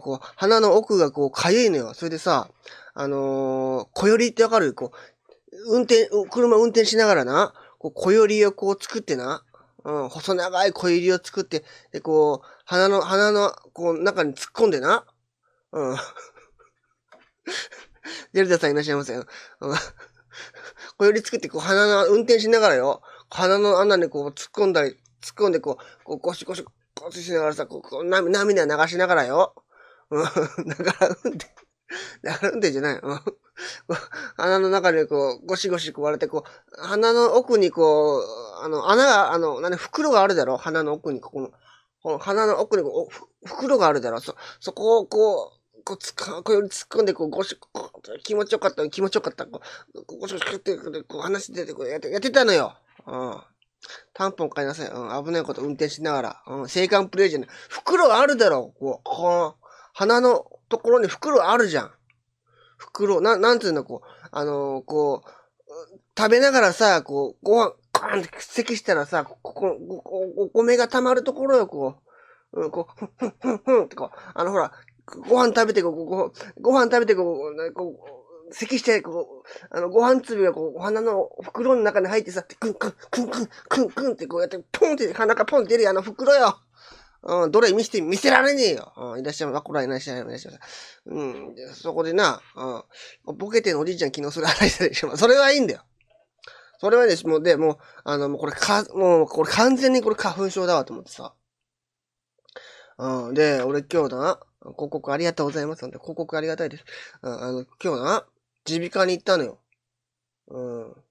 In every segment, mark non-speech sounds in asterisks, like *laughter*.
こう、鼻の奥がこう、かゆいのよ。それでさ、あのー、小寄りってわかる？こう、運転、車運転しながらな、こう、小寄りをこう作ってな、うん、細長い小寄りを作って、で、こう、鼻の、鼻の、こう、中に突っ込んでな、うん。*laughs* デルタさんいらっしゃいませよ。うん。小寄り作って、こう、鼻の、運転しながらよ、鼻の穴にこう、突っ込んだり、突っ込んで、こう、こう、ゴシゴシ、ゴシしながらさ、こう、こう涙流しながらよ、うん、*laughs* だから運転、だから運転じゃない。うん。*laughs* 鼻の中でこう、ゴシゴシ割れて、こう、鼻の奥にこう、あの、穴が、あの、何、袋があるだろ？鼻の奥に、ここの、この鼻の奥にこう、袋があるだろ？そ、そこをこう、こう、つか、こう突っ込んで、こう、ゴシ、こう、気持ちよかった、気持ちよかった、こう、ゴシゴシって、こう、話してて、こう、やって、やってたのよ。うん。タンポン買いなさい。うん、危ないこと運転しながら。うん、青函プレイじゃない。袋があるだろ？こう、この、鼻のところに袋あるじゃん。袋、な、なんつうの、こう、あのー、こう、食べながらさ、こう、ご飯、ガーンって咳したらさ、ここ、お米が溜まるところよ、こう。うん、こう、ふん、ふん、ふんってこう、あのほら、ご飯食べて、こう、ご、ご飯食べて、こう、こう、咳して、こう、あの、ご飯粒がこう、お花の袋の中に入ってさ、クンクン、クンクン、クンクンってこうやって、ポンって鼻からポンって出るあの袋よ。うん、どれ見せて、見せられねえよ。うん、いらっしゃいませ。こらいらっしゃいませ。いらっしゃいま。うん、そこでな、うん、ボケてのおじいちゃん昨日それ話したでしょ。それはいいんだよ。それはね、もう、で、もう、あの、もうこれか、もう、これ完全にこれ花粉症だわと思ってさ。うん、で、俺今日だな、広告ありがとうございます。広告ありがたいです。うん、あの、今日な、耳鼻科に行ったのよ。うん。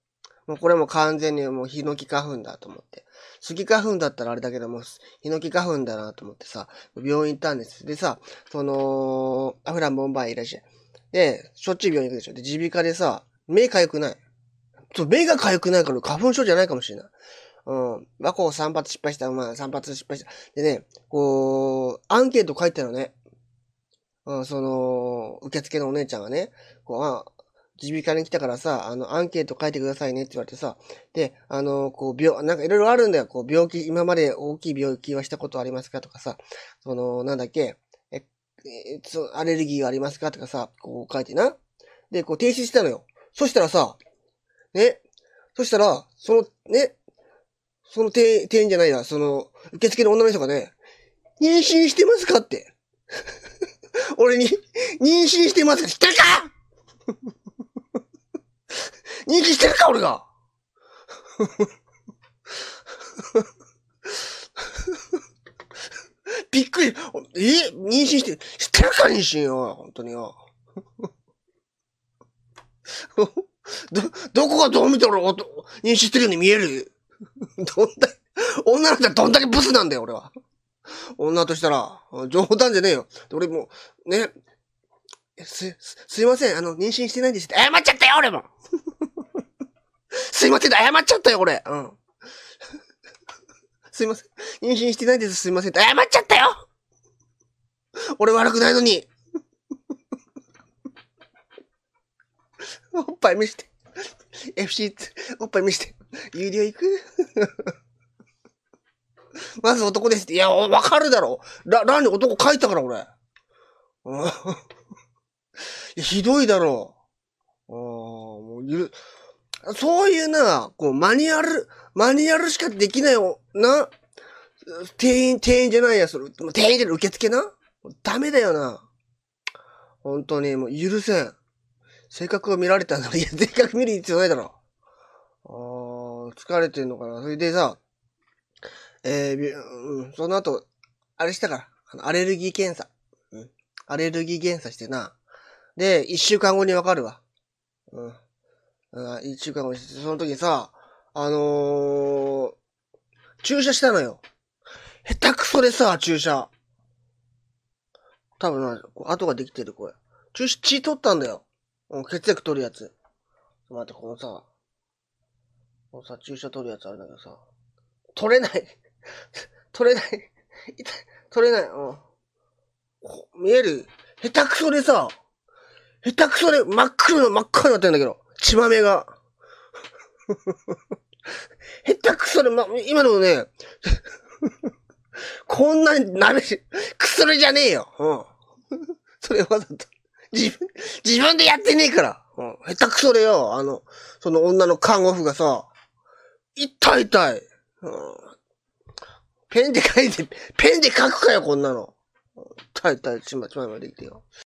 もうこれも完全にもうヒノキ花粉だと思って。スギ花粉だったらあれだけども、ヒノキ花粉だなと思ってさ、病院行ったんです。でさ、その、アフランボンバイいらっしゃい。で、しょっちゅう病院行くでしょ。で、耳鼻科でさ、目かゆくない。そう、目がかゆくないから花粉症じゃないかもしれない。うん。まあ、こう3発失敗した。まあ、3発失敗した。でね、こう、アンケート書いてたのね。うん、その、受付のお姉ちゃんがね、こう、あ、耳鼻科に来たからさ、あの、アンケート書いてくださいねって言われてさ、で、あの、こう、病、なんかいろいろあるんだよ。こう、病気、今まで大きい病気はしたことありますかとかさ、その、なんだっけ、え、えアレルギーがありますかとかさ、こう書いてな。で、こう、提出したのよ。そしたらさ、ね、そしたら、その、ね、その店員じゃないや、その、受付の女の人がね、妊娠してますか？って。俺に、妊娠してますか？知って *laughs* るか？認知してるか、俺が。びっくり。え？妊娠して、知ってるか、妊娠よ。本当によ。ど、どこがどう見たら、妊娠してるように見えるどんだけ、女の人はどんだけブスなんだよ、俺は。女としたら、冗談じゃねえよ。俺も、ね、す、すいません、あの、妊娠してないんですって。謝っちゃったよ、俺もすいません、謝っちゃったよ、俺。うん。*laughs* すいません。妊娠してないです、すいません。謝っちゃったよ俺悪くないのに。*laughs* おっぱい見して。FC、おっぱい見して。有料行く？*laughs* まず男ですって。いや、わかるだろ。ら、らに男書いたから、俺。うん。ひどいだろう。ああ、もうゆ、そういうな、こう、マニュアル、マニュアルしかできないよ、な。店員、店員じゃないや、それ。店員じゃない、受付な？ダメだよな。本当に、もう許せん。性格を見られたんだ。いや、性格見る必要ないだろ。ああ、疲れてんのかな。それでさ、えー、うん、その後、あれしたから。アレルギー検査。うん。アレルギー検査してな。で、一週間後にわかるわ。うん。一週間後に、その時さ、あのー、注射したのよ。下手くそでさ、注射。多分な、跡ができてる、これ。注射、血取ったんだよ。血液取るやつ。待って、このさ、このさ、注射取るやつあるんだけどさ、取れない。*laughs* 取れない。痛い。取れない。うん。見える？下手くそでさ、下手くそで真っ黒の真っ赤になってんだけど。血豆が。下手くそで、ま、今のね、こんなになるし、薬じゃねえよ。うん。それわざと。自分、自分でやってねえから。うん、下手くそでよ。あの、その女の看護婦がさ、痛い痛い。うん、ペンで書いて、ペンで書くかよ、こんなの。痛い痛い、ちまちままできてよ。